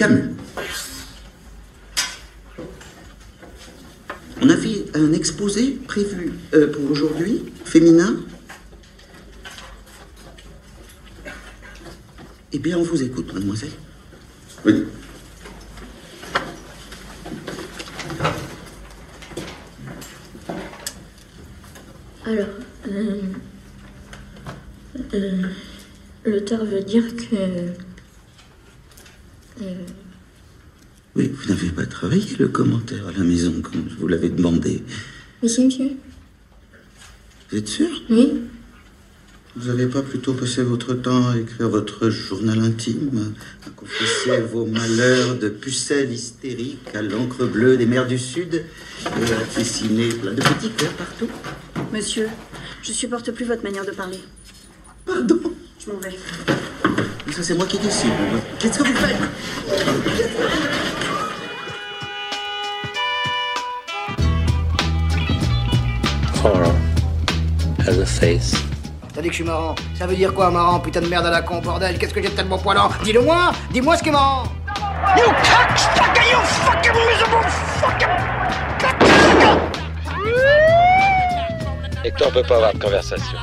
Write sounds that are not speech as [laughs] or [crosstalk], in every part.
Camus. On avait un exposé prévu euh, pour aujourd'hui, féminin. Eh bien, on vous écoute, mademoiselle. Oui. Alors, euh, euh, l'auteur veut dire que. Euh, Oui, vous n'avez pas travaillé le commentaire à la maison comme je vous l'avais demandé. Mais si, monsieur Vous êtes sûr? Oui Vous n'avez pas plutôt passé votre temps à écrire votre journal intime, à confesser [laughs] vos malheurs de pucelle hystérique à l'encre bleue des mers du Sud et à dessiner plein de petits cœurs partout? Monsieur, je supporte plus votre manière de parler. Pardon? Je m'en vais. Mais Ça, c'est moi qui décide. Qu'est-ce que vous faites Horror has a face. T'as dit que je suis marrant. Ça veut dire quoi, marrant Putain de merde à la con, bordel? Qu'est-ce que j'ai de tellement poilant? Dis-le moi Dis-moi ce qui est marrant You cocksucker, you fucking miserable fucking Hector peut pas avoir de conversation.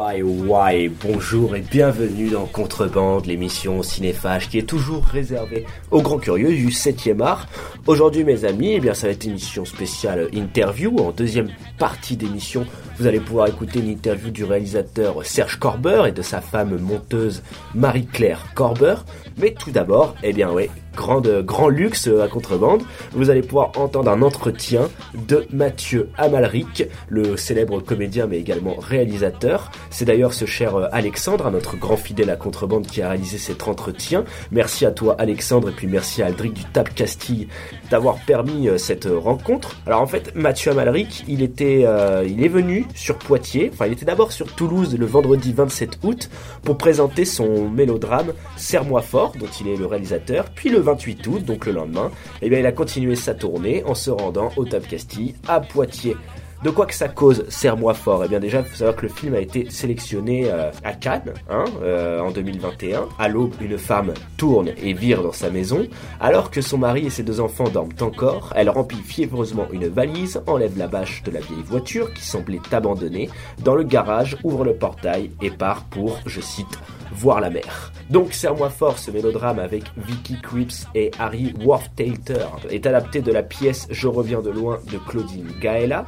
Why, why, bonjour et bienvenue dans Contrebande, l'émission cinéphage qui est toujours réservée aux grands curieux du 7e art. Aujourd'hui mes amis, eh bien ça va être une émission spéciale interview. En deuxième partie d'émission, vous allez pouvoir écouter une interview du réalisateur Serge Corber et de sa femme monteuse Marie-Claire Corber. Mais tout d'abord, eh bien ouais, grande, grand luxe à Contrebande, vous allez pouvoir entendre un entretien de Mathieu Amalric, le célèbre comédien mais également réalisateur. C'est d'ailleurs ce cher euh, Alexandre, notre grand fidèle à Contrebande, qui a réalisé cet entretien. Merci à toi Alexandre et puis merci à Aldric du Tap Castille d'avoir permis euh, cette euh, rencontre. Alors en fait, Mathieu Amalric, il était, euh, il est venu sur Poitiers, enfin il était d'abord sur Toulouse le vendredi 27 août pour présenter son mélodrame Serre-moi fort, dont il est le réalisateur. Puis le 28 août, donc le lendemain, eh bien il a continué sa tournée en se rendant au Tap Castille à Poitiers. De quoi que ça cause, serre-moi fort? Eh bien déjà, faut savoir que le film a été sélectionné euh, à Cannes hein, euh, en 2021. À l'aube, une femme tourne et vire dans sa maison. Alors que son mari et ses deux enfants dorment encore, elle remplit fiévreusement une valise, enlève la bâche de la vieille voiture qui semblait abandonnée dans le garage, ouvre le portail et part pour, je cite, voir la mer. Donc Serre-moi fort, ce mélodrame avec Vicky Cripps et Harry Worthtater est adapté de la pièce Je reviens de loin de Claudine Gaella.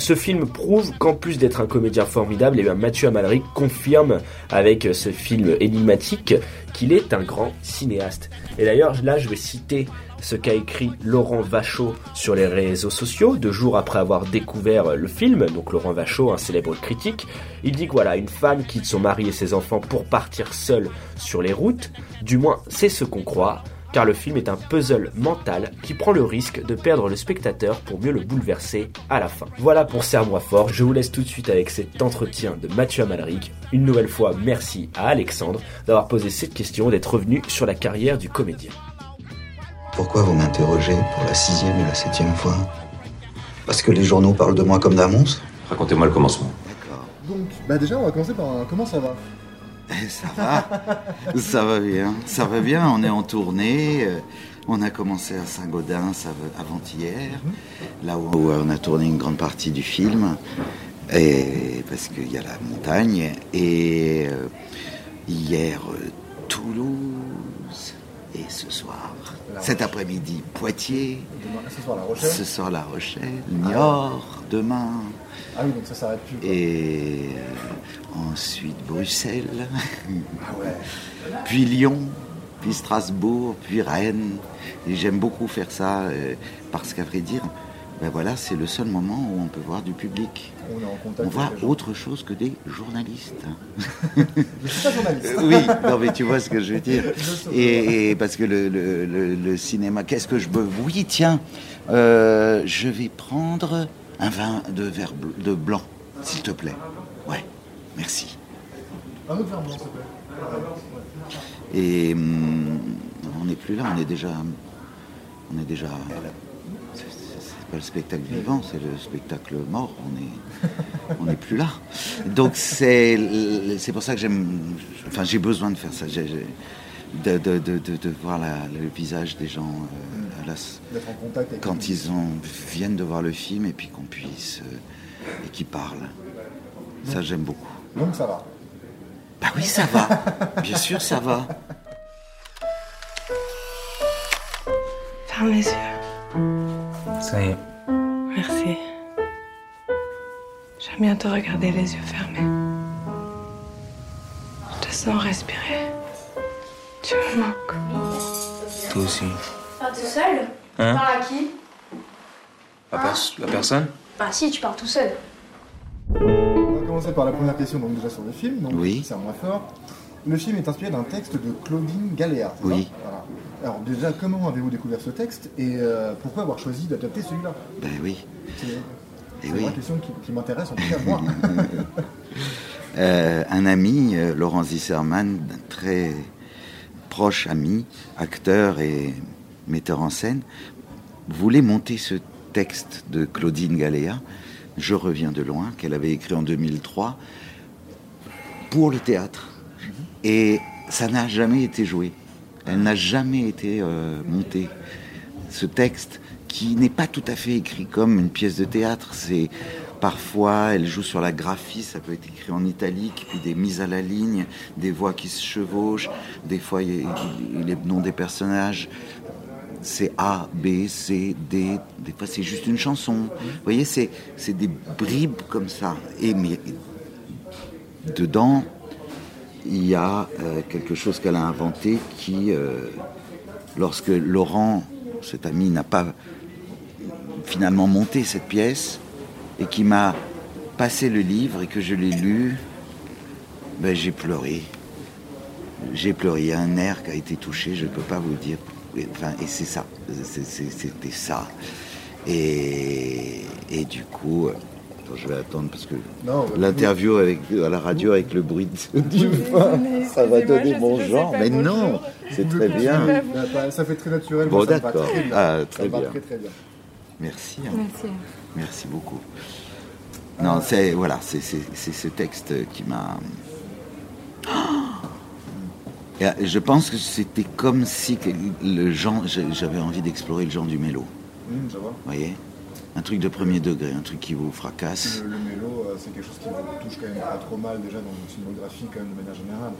Ce film prouve qu'en plus d'être un comédien formidable, eh bien Mathieu Amalric confirme avec ce film énigmatique qu'il est un grand cinéaste. Et d'ailleurs, là, je vais citer ce qu'a écrit Laurent Vachaud sur les réseaux sociaux, deux jours après avoir découvert le film. Donc Laurent Vachaud, un célèbre critique, il dit que voilà, une femme quitte son mari et ses enfants pour partir seule sur les routes. Du moins, c'est ce qu'on croit car le film est un puzzle mental qui prend le risque de perdre le spectateur pour mieux le bouleverser à la fin. Voilà pour Serre-moi fort, je vous laisse tout de suite avec cet entretien de Mathieu Amalric. Une nouvelle fois, merci à Alexandre d'avoir posé cette question, d'être revenu sur la carrière du comédien. Pourquoi vous m'interrogez pour la sixième ou la septième fois? Parce que les journaux parlent de moi comme d'un monstre? Racontez-moi le commencement. D'accord. Donc, bah déjà, on va commencer par un comment ça va? Ça va, ça va bien, ça va bien. On est en tournée. euh, On a commencé à Saint-Gaudens av- avant-hier, là où on a tourné une grande partie du film, et parce qu'il y a la montagne. Et euh, hier, euh, Toulouse, et ce soir, cet après-midi, Poitiers. Demain, ce soir, La Rochelle. Ce soir, La Rochelle, Niort, demain, Ah oui, donc ça s'arrête plus. quoi. et ensuite Bruxelles, [laughs] Ah ouais. puis Lyon, puis Strasbourg, puis Rennes. Et j'aime beaucoup faire ça euh, parce qu'à vrai dire, ben voilà, c'est le seul moment où on peut voir du public. On est en contact. On voit autre chose que des journalistes. Je suis pas journaliste. Oui, non mais tu vois ce que je veux dire. Et, et parce que le, le- le- le cinéma, qu'est-ce que je veux? Oui, tiens, euh, je vais prendre un vin de verre bl- de blanc, s'il te plaît. Ouais, merci. Et hum, on n'est plus là, on est déjà, on est déjà. c'est- pas le spectacle vivant, c'est le spectacle mort. On est, on n'est plus là. Donc c'est, pour ça que j'aime. Enfin, j'ai besoin de faire ça. De, de, de, de- de voir la- le visage des gens euh, à la- en contact avec quand ils ont, viennent de voir le film et puis qu'on puisse euh, et qu'ils parlent. Ça, j'aime beaucoup. Donc ça va. Bah oui, ça va. Bien sûr, ça va. Ferme les yeux. Ça y est. Merci. J'aime bien te regarder les yeux fermés. Je te sens respirer. Tu me manques. Toi aussi. Pas tout seul? Hein? à qui? La, pers- la personne? Bah si, tu pars tout seul. Commencer par la première question, donc déjà sur le film. Donc, Oui. C'est un moins fort. Le film est inspiré d'un texte de Claudine Galéa. Oui. Voilà. Alors déjà, comment avez-vous découvert ce texte et euh, pourquoi avoir choisi d'adapter celui-là? Ben oui. C'est Eh oui. une question qui, qui m'intéresse en tout cas moi. [laughs] [laughs] Euh, un ami, euh, Laurent Zisserman, très proche ami, acteur et metteur en scène, voulait monter ce texte de Claudine Galéa, Je reviens de loin, qu'elle avait écrit en 2003, pour le théâtre. Et ça n'a jamais été joué. Elle n'a jamais été euh, montée. Ce texte, qui n'est pas tout à fait écrit comme une pièce de théâtre, c'est parfois elle joue sur la graphie, ça peut être écrit en italique, puis des mises à la ligne, des voix qui se chevauchent, des fois les noms des personnages, c'est A, B, C, D, des fois c'est juste une chanson. Vous voyez, c'est des bribes comme ça. Et mais dedans, il y a euh, quelque chose qu'elle a inventé qui, euh, lorsque Laurent, cet ami, n'a pas finalement monté cette pièce et qui m'a passé le livre et que je l'ai lu, ben, j'ai pleuré. J'ai pleuré. Il y a un air qui a été touché, je ne peux pas vous dire. Et, Enfin, et c'est ça. C'était ça. Et, et du coup, euh, attends, je vais attendre parce que bah, l'interview avec à la radio avec le bruit du vin, [laughs] ça va donner mon genre. Mais non, c'est très bien. Bah, bah, ça fait très naturel. Bon, d'accord. très bien. Ah, très bien. très très bien. Merci. hein. Merci. Merci beaucoup. Non, c'est voilà, c'est c'est- c'est ce texte qui m'a. Et, euh, je pense que c'était comme si le genre, j'avais envie d'explorer le genre du mélo. Vois. Vous voyez, un truc de premier degré, un truc qui vous fracasse. Le, le mélo, euh, c'est quelque chose qui vous touche quand même pas trop mal déjà dans votre filmographie quand même de manière générale.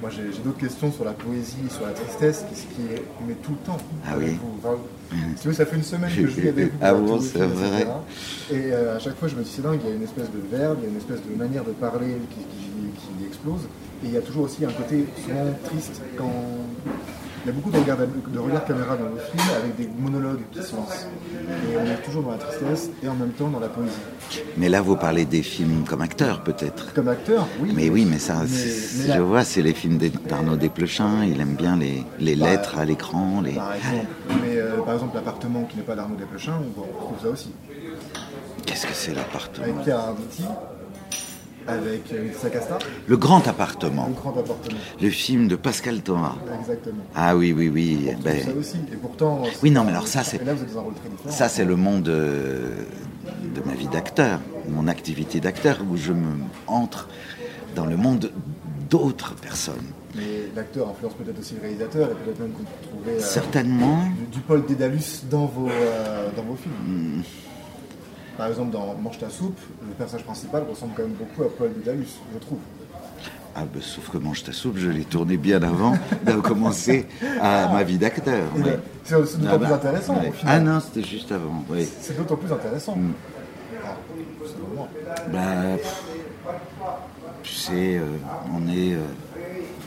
Moi j'ai d'autres questions sur la poésie, sur la tristesse, qui, qui mais tout le temps. Ah avec oui. vous. Enfin, si vous ça fait une semaine que je vis avec vous. [laughs] Ah pour bon, c'est vrai. Et euh, à chaque fois je me dis c'est dingue, il y a une espèce de verbe, il y a une espèce de manière de parler qui, qui- qui explose. Et il y a toujours aussi un côté souvent triste quand. Il y a beaucoup de regards, de regards caméra dans le film avec des monologues qui se lancent. Et on est toujours dans la tristesse et en même temps dans la poésie. Mais là, vous parlez des films comme acteur, peut-être. Comme acteur, oui. Mais oui, mais ça, Mais- je vois, c'est les films d'Arnaud Desplechin. Il aime bien les, les Bah, lettres à l'écran. Les... Par exemple. Mais euh, par exemple, l'appartement qui n'est pas d'Arnaud Desplechin, on retrouve ça aussi. Qu'est-ce que c'est l'appartement? Avec Pierre Arditi, avec euh, Laetitia Casta, Le grand appartement. le grand appartement. Le film de Pascal Thomas. Exactement. Ah oui, oui, oui. Ben, ça aussi. Et pourtant. Oui, non, mais alors ça, c'est- Et là, vous êtes dans un rôle très différent. ça, c'est le monde euh, de ma vie d'acteur, mon activité d'acteur, où je me entre dans le monde d'autres personnes. Mais l'acteur influence peut-être aussi le réalisateur et peut-être même qu'on peut trouver. euh, Certainement. Du, du Paul Dédalus dans vos, euh, dans vos films. Hmm. Par exemple, dans Mange ta soupe, le personnage principal ressemble quand même beaucoup à Paul Dédalus, je trouve. Ah ben, sauf que Mange ta soupe, je l'ai tourné bien avant [laughs] de commencer à ma vie d'acteur. Ouais. ben, C'est d'autant Ah plus bah, intéressant ouais. au final. Ah non, c'était juste avant, oui. C'est d'autant plus intéressant. Mm. Ah. Bah, pff, tu sais, euh, on est euh,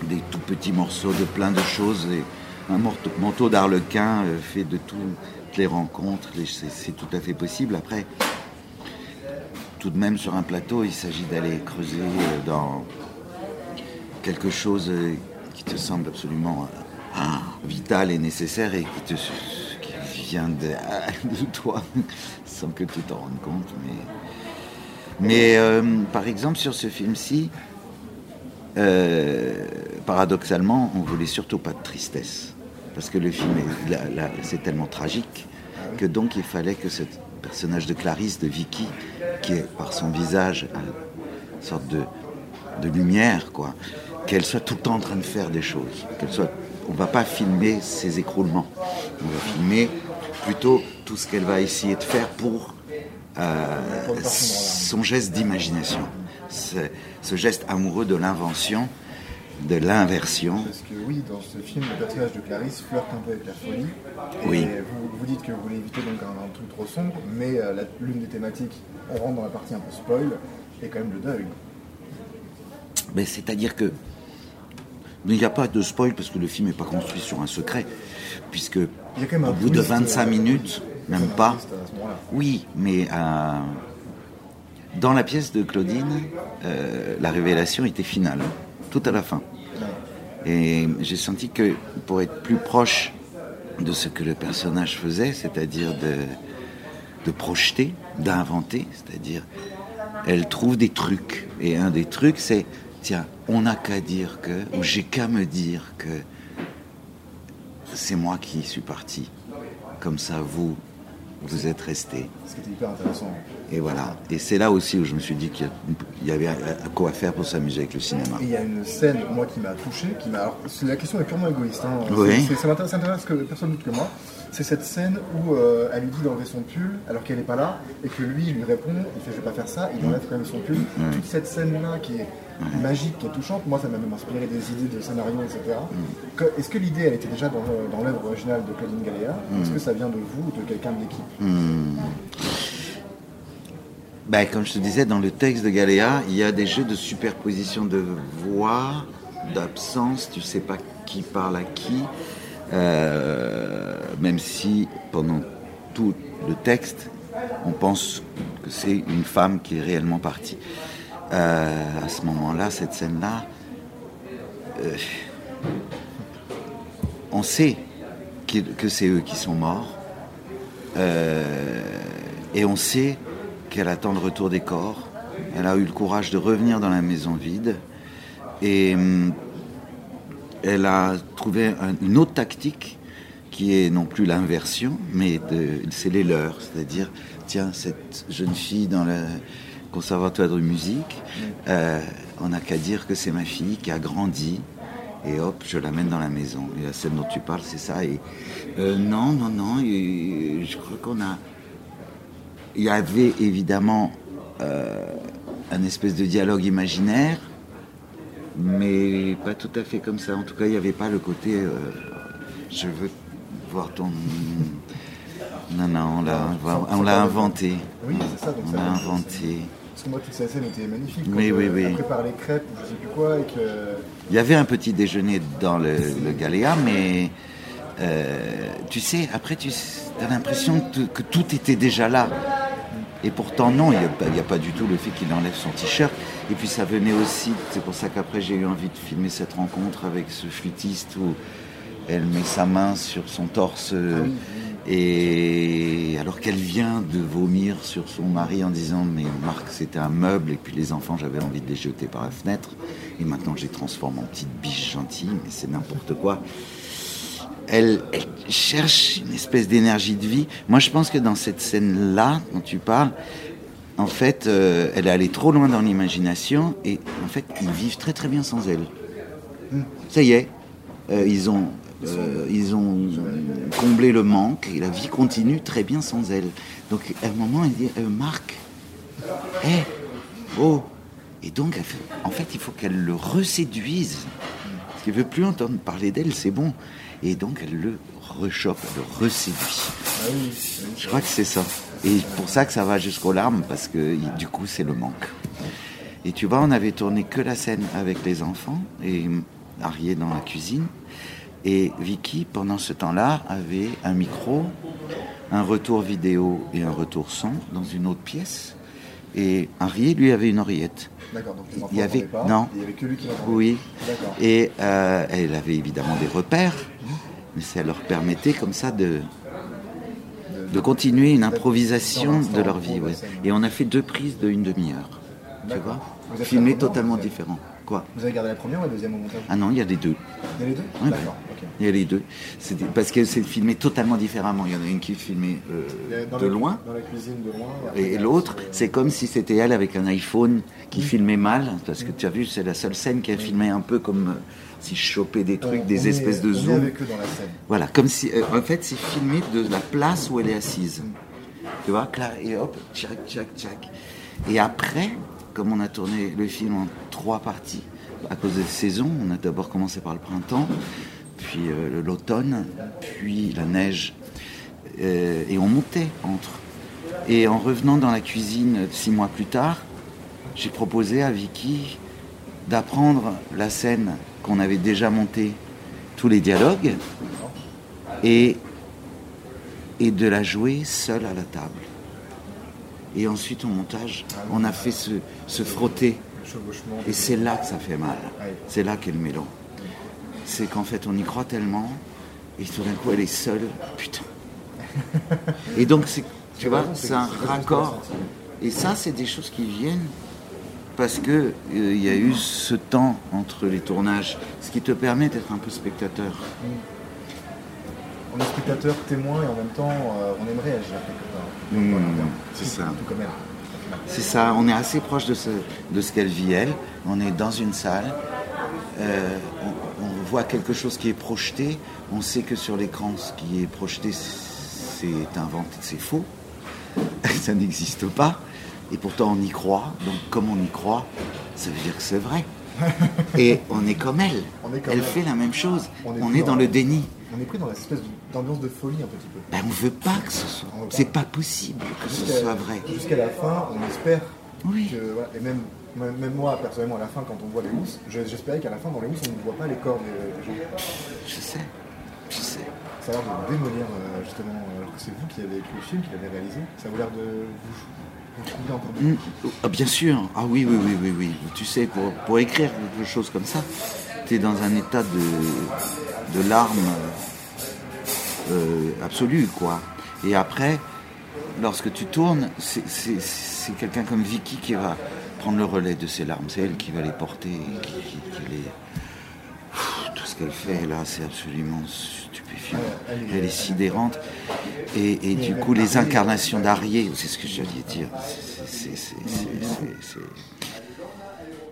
des tout petits morceaux de plein de choses. Et un manteau d'arlequin euh, fait de toutes les rencontres. c'est tout à fait possible. Après, tout de même, sur un plateau, il s'agit d'aller creuser euh, dans quelque chose euh, qui te semble absolument euh, vital et nécessaire et qui, vient [laughs] de, toi sans que tu t'en rendes compte. Mais, mais par exemple, sur ce film-ci, paradoxalement, on voulait surtout pas de tristesse. Parce que le film, c'est tellement tragique que donc il fallait que cette personnage de Clarisse, de Vicky, qui est par son visage une sorte de, de lumière, quoi, qu'elle soit tout le temps en train de faire des choses. Qu'elle soit, on va pas filmer ses écroulements. On va filmer plutôt tout ce qu'elle va essayer de faire pour euh, son geste d'imagination, ce, ce geste amoureux de l'invention, de l'inversion. Parce que oui, dans ce film, le personnage de Clarisse flirte un peu avec la folie. Et Oui. Vous, vous dites que vous voulez éviter donc un, un truc trop sombre, mais euh, l'une des thématiques, on rentre dans la partie un peu spoil, est quand même le deuil. Mais c'est-à-dire que il n'y a pas de spoil parce que le film n'est pas construit sur un secret, puisque au bout de twist, 25 euh, minutes, même pas. Oui, mais euh, dans la pièce de Claudine, euh, la révélation était finale, tout à la fin. Et j'ai senti que pour être plus proche de ce que le personnage faisait, c'est-à-dire de, de projeter, d'inventer, c'est-à-dire elle trouve des trucs. Et un des trucs, c'est, tiens, on n'a qu'à dire que, ou j'ai qu'à me dire que c'est moi qui suis parti. Comme ça, vous, vous êtes intéressant. Et voilà. Et c'est là aussi où je me suis dit qu'il y avait à quoi faire pour s'amuser avec le cinéma. Et il y a une scène, moi, qui m'a touché, qui m'a. Alors, la question est purement égoïste. Hein. Oui. Ça m'intéresse, que personne d'autre que moi. C'est cette scène où euh, elle lui dit d'enlever son pull alors qu'elle n'est pas là et que lui il lui répond, il fait je vais pas faire ça, il enlève quand même son pull. Toute cette scène-là qui est magique, qui est touchante, moi ça m'a même inspiré des idées de scénario, etc. Est-ce que l'idée elle était déjà dans, dans l'œuvre originale de Claudine Galéa Est-ce que ça vient de vous ou de quelqu'un de l'équipe? Ben, comme je te disais, dans le texte de Galéa, il y a des jeux de superposition de voix, d'absence, tu sais pas qui parle à qui, euh, même si pendant tout le texte, on pense que c'est une femme qui est réellement partie. Euh, à ce moment-là, cette scène-là, euh, on sait que c'est eux qui sont morts. Et on sait qu'elle attend le retour des corps. Elle a eu le courage de revenir dans la maison vide. Et hum, elle a trouvé un- une autre tactique qui est non plus l'inversion, mais c'est les leurs. C'est-à-dire, tiens, cette jeune fille dans le conservatoire de musique, euh, on n'a qu'à dire que c'est ma fille qui a grandi. Et hop, je l'amène dans la maison. Et la scène dont tu parles, c'est ça. Et euh, non, non, non. je crois qu'on a. Il y avait évidemment euh, un espèce de dialogue imaginaire, mais pas tout à fait comme ça. En tout cas, il n'y avait pas le côté. euh, je veux voir ton. Non, non, on l'a, on l'a inventé. Oui, c'est ça, donc on l'a inventé. Parce que moi toute cette scène était magnifique. Oui, quand, oui, euh, oui. Elle prépare les crêpes ou je sais plus quoi et que. Il y avait un petit déjeuner dans le, le Galéa, mais euh, tu sais, après, tu as l'impression que, que tout était déjà là. Et pourtant, non, il n'y a, pas- il y a pas du tout le fait qu'il enlève son t-shirt. Et puis ça venait aussi, c'est pour ça qu'après j'ai eu envie de filmer cette rencontre avec ce flûtiste où elle met sa main sur son torse. euh, Et alors qu'elle vient de vomir sur son mari en disant mais Marc c'était un meuble et puis les enfants j'avais envie de les jeter par la fenêtre et maintenant je les transforme en petites biches gentilles mais c'est n'importe quoi. Elle, elle cherche une espèce d'énergie de vie. Moi je pense que dans cette scène là dont tu parles, en fait euh, elle est allée trop loin dans l'imagination et en fait ils vivent très très bien sans elle. Ça y est, euh, ils ont euh, ils ont comblé le manque et la vie continue très bien sans elle. Donc à un moment, elle dit euh, Marc, hé, oh Et donc, fait- en fait, il faut qu'elle le reséduise. Qu'elle veut plus entendre parler d'elle, c'est bon. Et donc, elle le rechoppe, elle le reséduit. Je crois que c'est ça. Et pour ça que ça va jusqu'aux larmes, parce que du coup, c'est le manque. Et tu vois, on avait tourné que la scène avec les enfants et Arié dans la cuisine. Et Vicky, pendant ce temps-là, avait un micro, un retour vidéo et un retour son dans une autre pièce. Et Arié, lui, avait une oreillette. D'accord, donc Il y avait pas, non, il y avait que lui qui oui, et euh, elle avait évidemment des repères, mais ça leur permettait comme ça de de continuer une improvisation de leur vie. ouais. Et on a fait deux prises de une demi-heure, tu vois, filmées totalement différents. Quoi Vous avez gardé la première ou la deuxième au montage Ah non, il y a les deux. Il y a les deux Ouais. D'accord, ok. Il y a les deux. Parce que c'est filmé totalement différemment. Il y en a une qui est filmée euh, de la- loin. Dans la cuisine de loin. Et l'autre, euh, c'est comme si c'était elle avec un iPhone qui filmait mal, parce que tu as vu, c'est la seule scène qui a filmé un peu comme euh, si je chopais des trucs, on- des on est- espèces de on est zoom. avec eux dans la scène. Voilà, comme si, euh, en fait, c'est filmé de la place où elle est assise. Tu vois, et hop, tchac, tchac, tchac. Et après, comme on a tourné le film en trois parties, à cause des saisons, on a d'abord commencé par le printemps, puis euh, l'automne, puis la neige, euh, et on montait entre. Et en revenant dans la cuisine six mois plus tard, j'ai proposé à Vicky d'apprendre la scène qu'on avait déjà montée, tous les dialogues, et, et de la jouer seule à la table. Et ensuite, au montage, on a fait se, se frotter. Et c'est là que ça fait mal. C'est là qu'est le mélange. C'est qu'en fait, on y croit tellement, et tout d'un coup, elle est seule. Putain. Et donc, c'est, tu vois, c'est un raccord. Et ça, c'est des choses qui viennent parce que euh, il y a eu ce temps entre les tournages, ce qui te permet d'être un peu spectateur. On est spectateur, témoin et en même temps, euh, on aimerait agir quelque part. Mmh, c'est ça. Tout comme elle. C'est ça, on est assez proche de ce, de ce qu'elle vit elle. On est dans une salle, euh, on, on voit quelque chose qui est projeté. On sait que sur l'écran, ce qui est projeté, c'est inventé, c'est faux. [laughs] ça n'existe pas. Et pourtant, on y croit. Donc, comme on y croit, ça veut dire que c'est vrai. [laughs] Et on est comme elle. On est comme elle elle. fait la même chose. On On est dans- le déni. On est pris dans la espèce d'ambiance de folie un petit peu. Ben, on veut pas que ce soit. C'est pas possible que ce soit vrai. Jusqu'à la fin, on espère Oui. que. voilà, et même, même, moi, personnellement, à la fin, quand on voit les housses, je- j'espérais qu'à la fin, dans les housses, on ne voit pas les corps des, gens. Je sais. Je sais. Ça a l'air de démolir, euh, justement, euh, alors que c'est vous qui avez écrit le film, qui l'avez réalisé. Ça a l'air de vous. Ah, bien sûr. Ah oui, oui, oui, oui, oui. Tu sais, pour, pour écrire quelque chose comme ça, dans un état de, de larmes euh, absolu, quoi. Et après, lorsque tu tournes, c'est- quelqu'un comme Vicky qui va prendre le relais de ces larmes. C'est elle qui va les porter, qui, les... Tout ce qu'elle fait là, c'est absolument stupéfiant. Elle est- sidérante. Et, et du coup, les incarnations d'Arié, c'est ce que j'allais dire.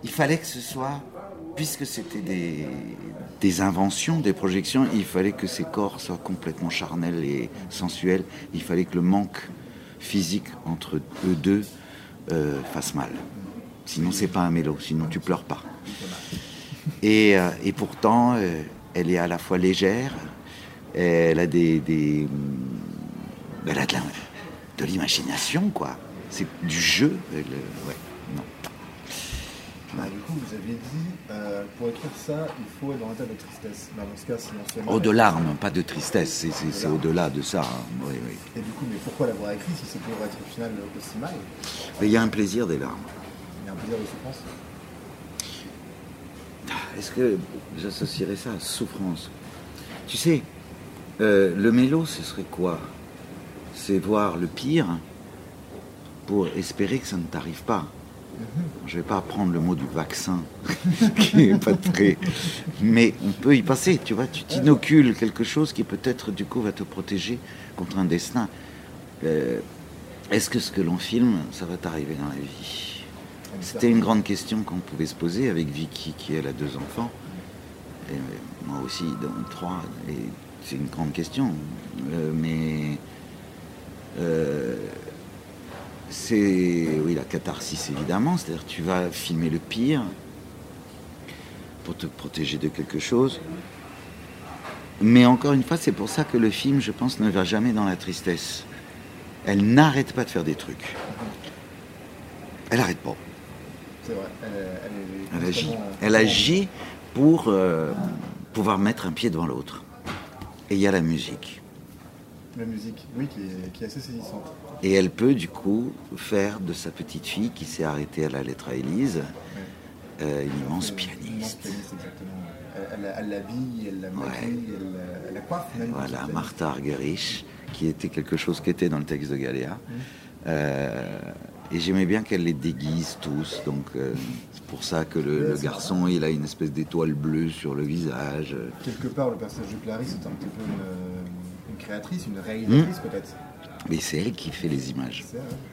Il fallait que ce soit, puisque c'était des, inventions, des projections, il fallait que ces corps soient complètement charnels et sensuels. Il fallait que le manque physique entre eux deux euh, fasse mal. Sinon, c'est pas un mélo, sinon tu pleures pas. Et, euh, pourtant, euh, elle est à la fois légère, elle a des, elle a de l'imagination, quoi. C'est du jeu. Non. Ah, du coup, vous aviez dit, euh, pour écrire ça, il faut être dans un état de tristesse. Mais dans ce cas, sinon. Oh, de larmes, pas de tristesse, c'est- au-delà de ça. hein. Oui, oui. Et du coup, mais pourquoi l'avoir écrit si c'est pour être au final aussi mal Mais il y a un plaisir des larmes. Il y a un plaisir de souffrance. Est-ce que j'associerais ça à souffrance? Tu sais, euh, le mélo, ce serait quoi? C'est voir le pire pour espérer que ça ne t'arrive pas. Je vais pas prendre le mot du vaccin, [laughs] qui est pas très. Mais on peut y passer, tu vois. Tu t'inocules quelque chose qui peut-être du coup va te protéger contre un destin. Euh, Est-ce que ce que l'on filme, ça va t'arriver dans la vie? C'était une grande question qu'on pouvait se poser avec Vicky, qui elle a deux enfants, et moi aussi, donc trois. Et c'est une grande question, Euh, mais euh, c'est oui la catharsis évidemment, c'est-à-dire tu vas filmer le pire pour te protéger de quelque chose. Mais encore une fois, c'est pour ça que le film, je pense, ne va jamais dans la tristesse. Elle n'arrête pas de faire des trucs. Elle n'arrête pas. C'est vrai. Elle, elle est Elle agit. Elle agit pour euh, pouvoir mettre un pied devant l'autre. Et il y a la musique. La musique, oui, qui est, qui est assez saisissante. Et elle peut du coup faire de sa petite fille qui s'est arrêtée à la lettre à Élise euh, une immense pianiste. Elle, l'habille, elle la maquille, elle, la- coiffe. Voilà, Martha Argerich, qui était quelque chose qui était dans le texte de Galéa. Mhm. Euh, Et j'aimais bien qu'elle les déguise tous. Donc euh, c'est pour ça que le, garçon, il a une espèce d'étoile bleue sur le visage. Quelque part, le personnage de Clarisse est un petit peu une, une créatrice, une réalisatrice peut-être. Mais c'est elle qui fait les images.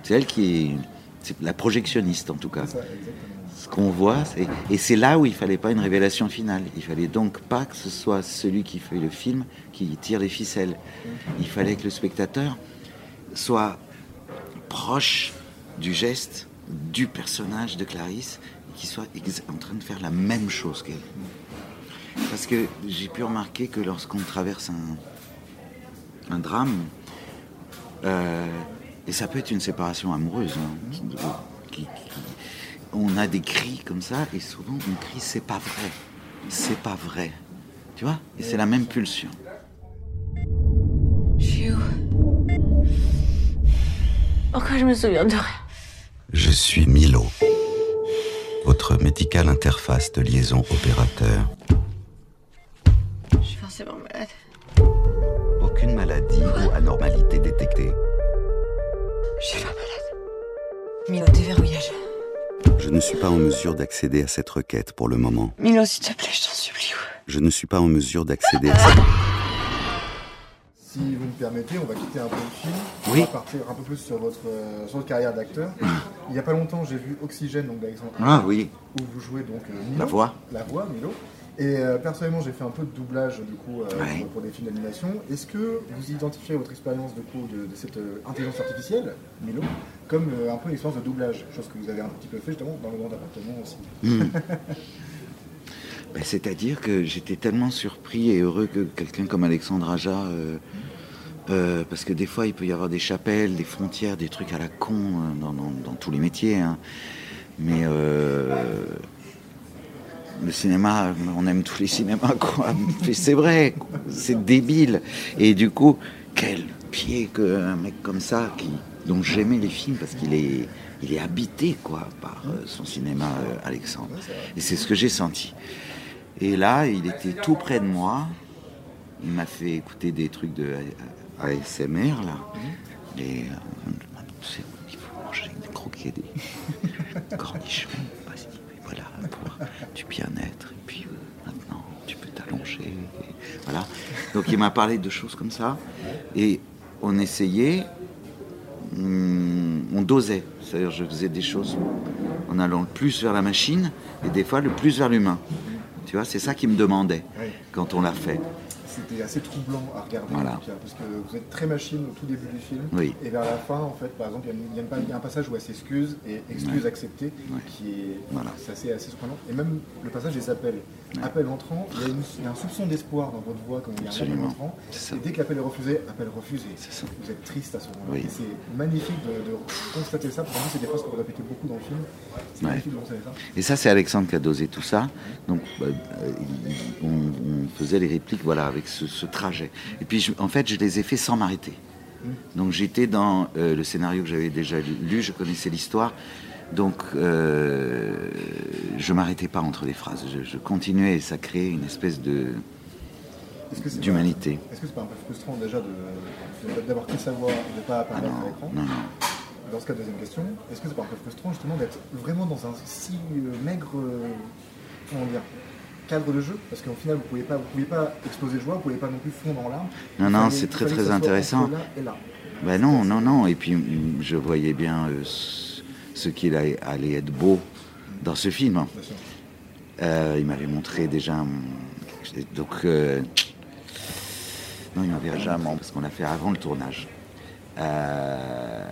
C'est elle qui est, la projectionniste en tout cas. Ce qu'on voit, et c'est là où il fallait pas une révélation finale. Il fallait donc pas que ce soit celui qui fait le film qui tire les ficelles. Il fallait que le spectateur soit proche du geste du personnage de Clarisse, et qu'il soit en train de faire la même chose qu'elle. Parce que j'ai pu remarquer que lorsqu'on traverse un drame, euh, et ça peut être une séparation amoureuse, hein, qui- qui- qui- on a des cris comme ça, et souvent on crie c'est pas vrai, c'est pas vrai. Tu vois? Et c'est la même pulsion. Je suis où? Pourquoi je me souviens de rien? Je suis Milo, votre médical interface de liaison opérateur. Je suis forcément malade. Ou anormalité détectée. Je suis pas malade. Milo, déverrouillage. Je ne suis pas en mesure d'accéder à cette requête pour le moment. Milo, s'il te plaît, je t'en supplie. Je ne suis pas en mesure d'accéder à cette... Si vous me permettez, on va quitter un peu le film. Oui. On va partir un peu plus sur votre, euh, sur votre carrière d'acteur. Il n'y a pas longtemps, j'ai vu Oxygène donc d'Alexandre Ah oui. où vous jouez donc euh, Milo. La voix. La voix, Milo. Et euh, personnellement, j'ai fait un peu de doublage du coup euh, Ouais. pour, des films d'animation. Est-ce que vous identifiez votre expérience du coup de, de cette euh, intelligence artificielle, Milo, comme un peu une expérience de doublage, chose que vous avez un petit peu fait justement dans le grand appartement aussi. Hmm. [laughs] Ben, C'est-à-dire que j'étais tellement surpris et heureux que quelqu'un comme Alexandre Aja, euh, parce que des fois il peut y avoir des chapelles, des frontières, des trucs à la con dans, dans- dans tous les métiers, hein. mais euh, le cinéma, on aime tous les cinémas, quoi. C'est vrai, c'est débile. Et du coup, quel pied qu'un mec comme ça, qui, dont j'aimais les films parce qu'il est, il est habité, quoi, par euh, son cinéma, euh, Alexandre. Et c'est ce que j'ai senti. Et là, il était tout près de moi. Il m'a fait écouter des trucs de ASMR, là. Et euh, c'est- il faut manger des croquets, des cornichons. Voilà, pour du bien-être. Et puis euh, maintenant, tu peux t'allonger. Voilà. Donc il m'a parlé de choses comme ça. Et on essayait, hum, on dosait. C'est-à-dire, je faisais des choses en allant le plus vers la machine et des fois le plus vers l'humain. Tu vois, c'est ça qu'il me demandait quand on l'a fait. C'était assez troublant à regarder, Voilà. parce que vous êtes très machine au tout début du film. Oui. Et vers la fin, en fait, par exemple, il y a y, y un passage où elle s'excuse et excuse Ouais. acceptée, Ouais. qui est, Voilà. c'est assez, assez surprenant. Et même le passage des appels. Appel entrant, il y, a une- il y a un soupçon d'espoir dans votre voix quand il y a un appel entrant. Et dès que l'appel est refusé, appel refusé. Vous êtes triste à ce moment-là. Oui. Et c'est magnifique de, de constater ça. Pour moi, c'est des phrases que vous répétez beaucoup dans le film. C'est Ouais. magnifique de constater ça. Et ça, c'est Alexandre qui a dosé tout ça. Donc, bah, euh, on, on faisait les répliques, voilà, avec ce, ce trajet. Et puis, je- en fait, je les ai fait sans m'arrêter. Donc, j'étais dans euh, le scénario que j'avais déjà lu, je connaissais l'histoire. Donc, euh, je m'arrêtais pas entre les phrases. Je, je continuais et ça créait une espèce de Est-ce que c'est d'humanité. pas- Est-ce que c'est pas un peu frustrant déjà d'avoir que sa voix et de ne pas Ah apparaître non, à l'écran non, non. Dans ce cas, deuxième question, est-ce que c'est pas un peu frustrant justement d'être vraiment dans un si euh, maigre euh, comment dire, cadre de jeu? Parce qu'au final, vous ne pouviez pas, vous pouviez pas exploser de joie, vous ne pouviez pas non plus fondre en larmes. Non, Il non, c'est très, très ça intéressant. entre Là et là. Ben non, non, non. Et puis, je voyais bien euh, ce qu'il allait être beau dans ce film. Euh, il m'avait montré déjà. Donc, euh, non, il m'avait jamais, parce qu'on l'a fait avant le tournage. Euh,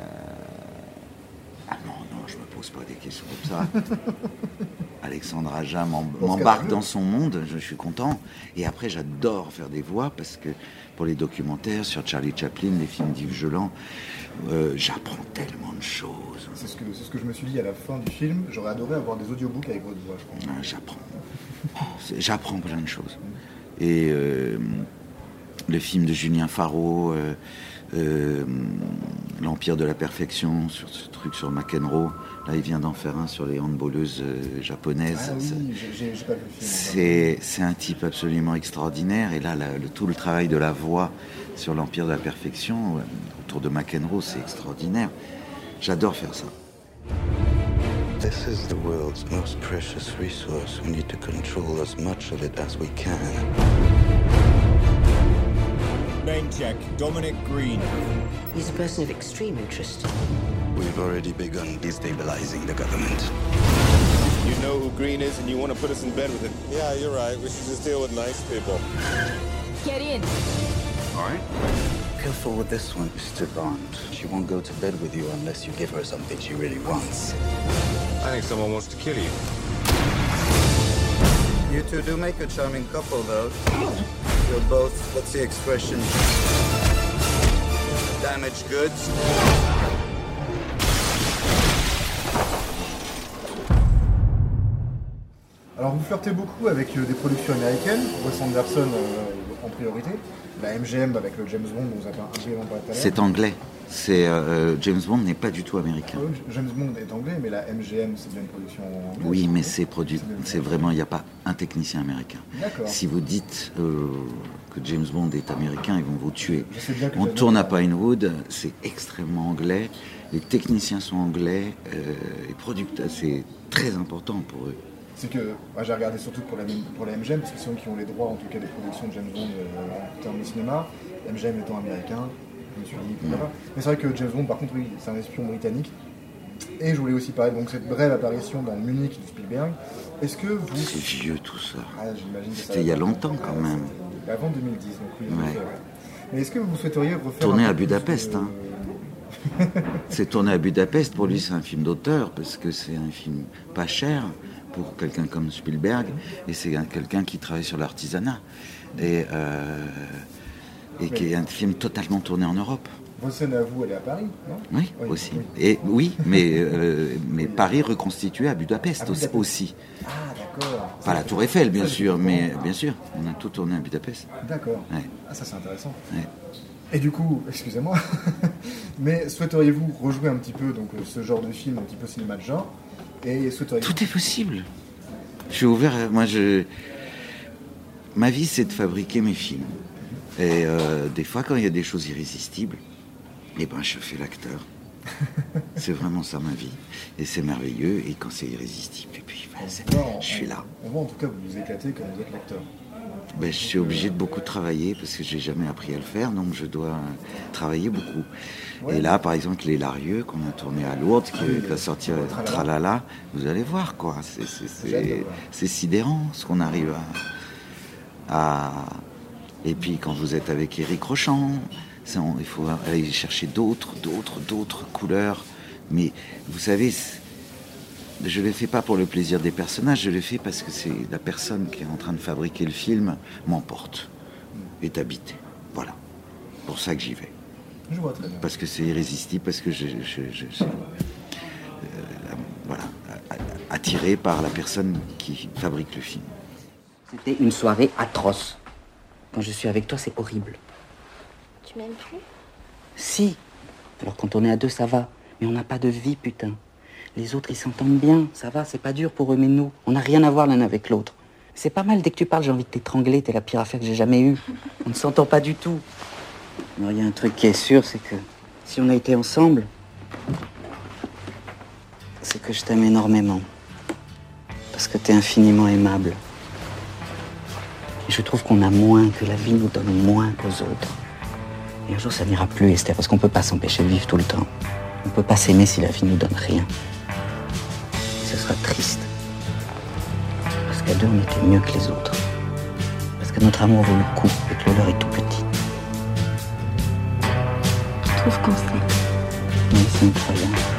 Ah non, non, je me pose pas des questions comme ça. [laughs] Alexandre Aja m'embarque dans son monde, je suis content. Et après, j'adore faire des voix parce que pour les documentaires sur Charlie Chaplin, les films d'Yves Geland, euh, j'apprends tellement de choses. C'est ce, que, c'est ce que je me suis dit à la fin du film. J'aurais adoré avoir des audiobooks avec votre voix, je pense. Ah, J'apprends. C'est- J'apprends plein de choses. Et euh, le film de Julien Faro, euh, L'Empire de la Perfection, sur ce truc sur McEnroe. Là, il vient d'en faire un sur les handballeuses euh, japonaises. Ah oui. C'est un type absolument extraordinaire. Et là, la- le- tout le travail de la voix sur l'Empire de la Perfection, ouais, autour de McEnroe, c'est extraordinaire. J'adore faire ça. This is the world's most precious resource. We need to control as much of it as we can. Name check. Dominic Green. He's a person of extreme interest. We've already begun destabilizing the government. You know who Green is and you want to put us in bed with him. Yeah, you're right. We should just deal with nice people. Get in. All right. Careful with this one, Mr. Bond. She won't go to bed with you unless you give her something she really wants. I think someone wants to kill you. You two do make a charming couple, though. You're both, what's the expression? Damaged goods. Alors vous flirtez beaucoup avec euh, des productions américaines, Wes Anderson euh, en priorité, la MGM avec le James Bond dont vous avez un peu parlé tout à l'heure. C'est anglais. C'est euh, James Bond n'est pas du tout américain. Ah James Bond est anglais, mais la MGM c'est bien une production anglaise. Oui, mais c'est produit. C'est vraiment, il n'y a pas un technicien américain. D'accord. Si vous dites euh, que James Bond est américain, ils vont vous tuer. On tourne à Pinewood, c'est extrêmement anglais. Les techniciens sont anglais. Euh, les producteurs, c'est très important pour eux. C'est que moi, j'ai regardé surtout pour la, pour la MGM, parce que c'est eux qui ont les droits en tout cas des productions de James Bond euh, en termes de cinéma. MGM étant américain, je me suis dit, pas. Mais c'est vrai que James Bond, par contre, oui, c'est un espion britannique. Et je voulais aussi parler de donc, cette brève apparition dans Munich de Spielberg. Est-ce que vous. C'est vieux tout ça. Ah, C'était il y a longtemps quand même. Avant 2010, donc oui, Ouais. Mais est-ce que vous souhaiteriez refaire. Tourné un à Budapest, de- hein. [laughs] C'est tourné à Budapest, pour lui c'est un film d'auteur, parce que c'est un film pas cher pour quelqu'un comme Spielberg, et c'est un- quelqu'un qui travaille sur l'artisanat, et, euh, et qui est un film totalement tourné en Europe. Vos scènes à vous, elle est à Paris, non? Oui, aussi. Et oui, mais, euh, mais Paris reconstitué à Budapest, À Budapest. aussi. Ah, d'accord. Pas la Tour Eiffel, bien sûr, mais bien sûr, on a tout tourné à Budapest. D'accord. Ouais. Ah, ça c'est intéressant. Ouais. Et du coup, excusez-moi, [laughs] mais souhaiteriez-vous rejouer un petit peu donc, euh, ce genre de film, un petit peu cinéma de genre? Et souhaiteriez Tout est possible. Je suis ouvert. à- Moi, je. Ma vie, c'est de fabriquer mes films. Et euh, des fois, quand il y a des choses irrésistibles, eh ben, je fais l'acteur. [laughs] c'est vraiment ça ma vie. Et c'est merveilleux. Et quand c'est irrésistible, et puis, ben, On en- je suis là. On voit en tout cas vous vous éclatez quand vous êtes l'acteur. Ben, je suis obligé de beaucoup travailler parce que j'ai jamais appris à le faire, donc je dois travailler beaucoup. Ouais. Et là, par exemple, Les Larieux, qu'on a tourné à Lourdes, qui, Ah oui, va sortir Tralala. Tralala, vous allez voir, quoi. C'est- sidérant ce qu'on arrive à, à- Et puis, quand vous êtes avec Éric Rochant, on- il faut aller chercher d'autres, d'autres, d'autres couleurs. Mais vous savez, je ne le fais pas pour le plaisir des personnages, je le fais parce que c'est la personne qui est en train de fabriquer le film m'emporte, est habitée. Voilà. Pour ça que j'y vais. Je vois très bien. Parce que c'est irrésistible, parce que je, je, je- je- euh, voilà, attiré par la personne qui fabrique le film. C'était une soirée atroce. Quand je suis avec toi, c'est horrible. Si. Alors quand on est à deux, ça va. Mais on n'a pas de vie, putain. Les autres, ils s'entendent bien. Ça va, c'est pas dur pour eux, mais nous, on n'a rien à voir l'un avec l'autre. C'est pas mal, dès que tu parles, j'ai envie de t'étrangler. T'es la pire affaire que j'ai jamais eue. On ne s'entend pas du tout. Il y a un truc qui est sûr, c'est que si on a été ensemble, c'est que je t'aime énormément. Parce que t'es infiniment aimable. Et je trouve qu'on a moins, que la vie nous donne moins qu'aux autres. Et un jour, ça n'ira plus, Esther, parce qu'on peut pas s'empêcher de vivre tout le temps. On peut pas s'aimer si la vie nous donne rien. Ce sera triste. Parce qu'à deux, on était mieux que les autres. Parce que notre amour vaut le coup et que le leur est tout petit. Je trouve qu'on sait. Oui, c'est incroyable.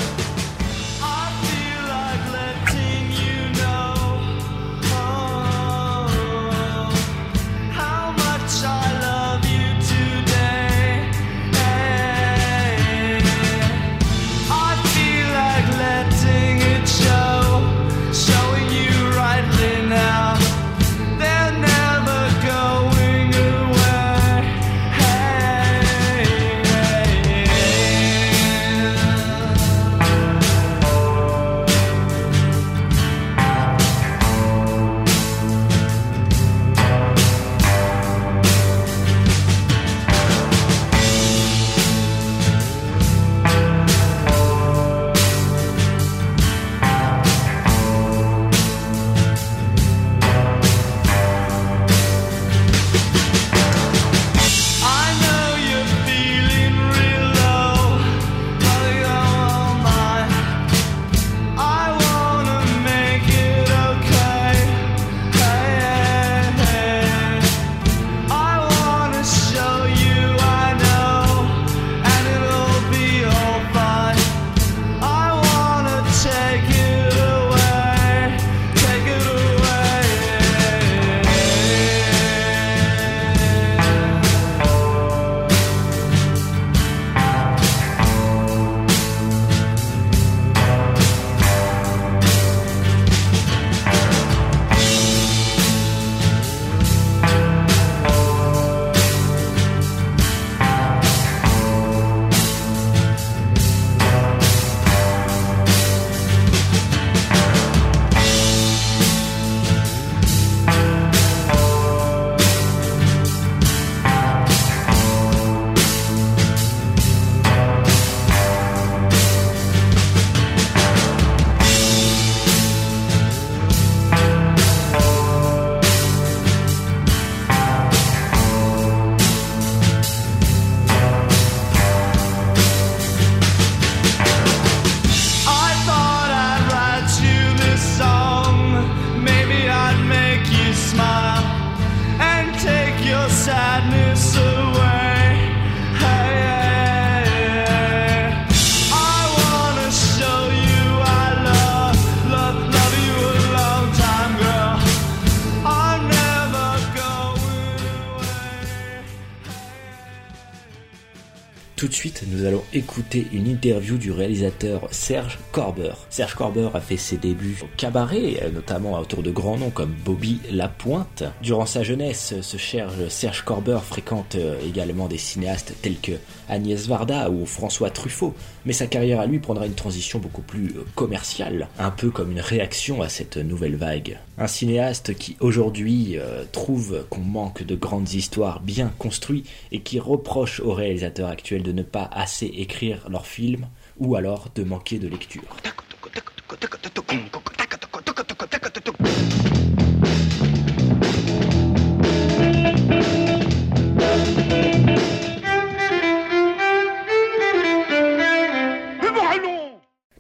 Une interview du réalisateur Serge Corber. Serge Corber a fait ses débuts au cabaret, euh, notamment autour de grands noms comme Bobby Lapointe. Durant sa jeunesse, ce cher Serge Corber fréquente euh, également des cinéastes tels que Agnès Varda ou François Truffaut, mais sa carrière à lui prendra une transition beaucoup plus euh, commerciale, un peu comme une réaction à cette nouvelle vague. Un cinéaste qui aujourd'hui euh, trouve qu'on manque de grandes histoires bien construites et qui reproche aux réalisateurs actuels de ne pas assez écrire leurs films ou alors de manquer de lecture.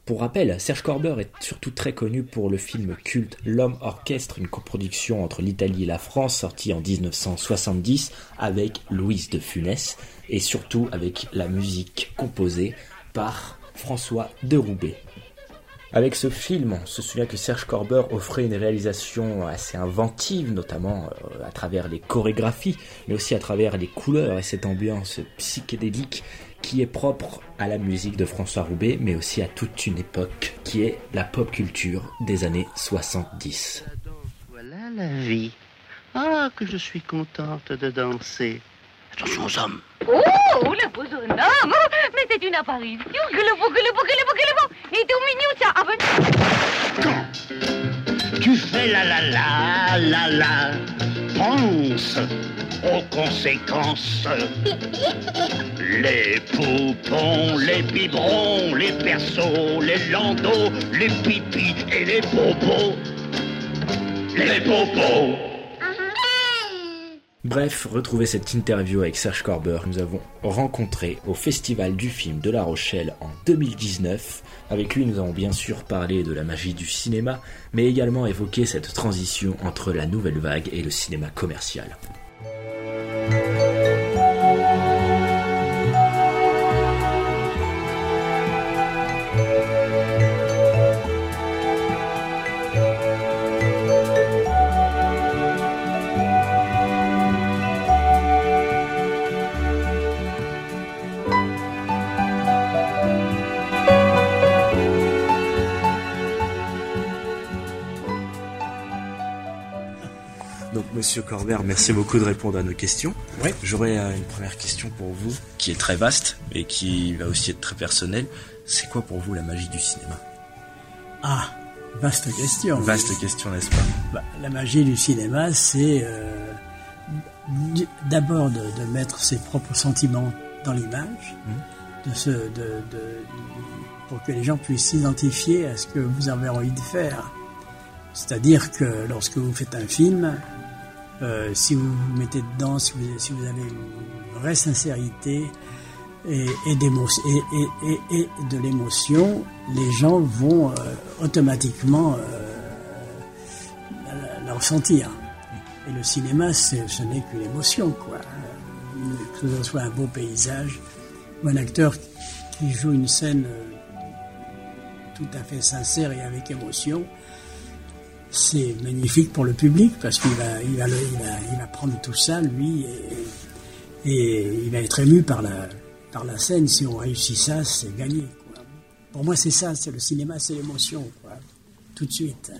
Pour rappel, Serge Corber est surtout très connu pour le film culte L'Homme Orchestre, une coproduction entre l'Italie et la France sortie en 1970 avec Louise de Funès et surtout avec la musique composée par François de Roubaix. Avec ce film, on se souvient que Serge Corber offrait une réalisation assez inventive, notamment euh, à travers les chorégraphies, mais aussi à travers les couleurs et cette ambiance psychédélique qui est propre à la musique de François Roubaix, mais aussi à toute une époque qui est la pop culture des années 70. Voilà la vie. Ah, que je suis contente de danser. Attention aux hommes. Oh, le beau jeune homme Mais c'est une apparition Que le beau, que le beau, que le beau, que le beau Il tout mignon, ça Ah ben... Tu fais la la la la la. Pense aux conséquences. Les poupons, les biberons, les persos, les landaux, les pipis et les bobos. Les bobos. Bref, retrouvez cette interview avec Serge Corber que nous avons rencontré au Festival du film de La Rochelle en 2019. Avec lui, nous avons bien sûr parlé de la magie du cinéma, mais également évoqué cette transition entre la nouvelle vague et le cinéma commercial. Monsieur Corber, merci beaucoup de répondre à nos questions. Oui. J'aurais euh, une première question pour vous, qui est très vaste et qui va aussi être très personnelle. C'est quoi pour vous la magie du cinéma? Ah, vaste question. Vaste question, n'est-ce pas? Bah, la magie du cinéma, c'est euh, d'abord de, de mettre ses propres sentiments dans l'image, de se, de, de- pour que les gens puissent s'identifier à ce que vous avez envie de faire. C'est-à-dire que lorsque vous faites un film, euh, si vous vous mettez dedans, si vous, si vous avez une vraie sincérité et, et, et, et- de l'émotion, les gens vont euh, automatiquement euh, la, ressentir. Et le cinéma, ce n'est que l'émotion, quoi. Que ce soit un beau paysage ou un acteur qui joue une scène euh, tout à fait sincère et avec émotion, c'est magnifique pour le public parce qu'il va, il va, le- il va, il va prendre tout ça, lui, et, et il va être ému par la, par la scène. Si on réussit ça, c'est gagné. quoi. Pour moi, c'est ça, c'est le cinéma, c'est l'émotion, quoi. Tout de suite.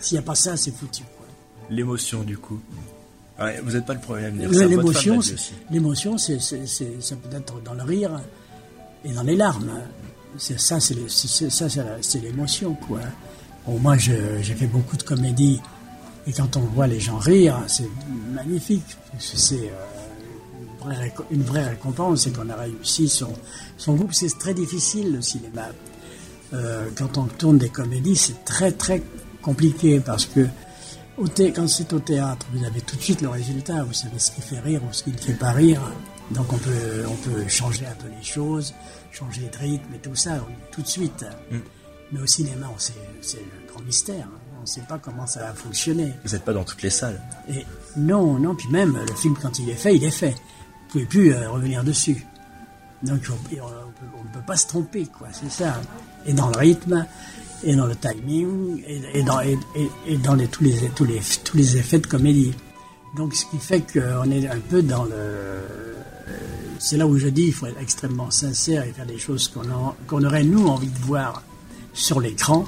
S'il n'y a pas ça, c'est foutu. L'émotion, du coup. Ouais, vous n'êtes pas le premier à me dire ça. L'émotion, l'émotion, c'est, ça peut être dans le rire et dans les larmes. C'est ça, c'est l'émotion, quoi. Bon, moi, j'ai fait beaucoup de comédies et quand on voit les gens rire, c'est magnifique. C'est, euh, une, vraie, récompense, c'est qu'on a réussi son, groupe. C'est très difficile le cinéma. Euh, quand on tourne des comédies, c'est très très compliqué parce que au quand c'est au théâtre, vous avez tout de suite le résultat, vous savez ce qui fait rire ou ce qui ne fait pas rire. Donc on peut, on peut changer un peu les choses, changer de rythme et tout ça tout de suite. Mm. Mais au cinéma, c'est le grand mystère. hein. On ne sait pas comment ça va fonctionner. Vous n'êtes pas dans toutes les salles. Et non, non, puis même le film, quand il est fait, il est fait. Vous pouvez plus euh, revenir dessus. Donc on ne peut pas se tromper, quoi, c'est ça. Et dans le rythme, et dans le timing, et, et dans, et, et- et dans les, tous, les, tous, les, tous les effets de comédie. Donc ce qui fait qu'on est un peu dans le c'est là où je dis il faut être extrêmement sincère et faire des choses qu'on aurait nous envie de voir sur l'écran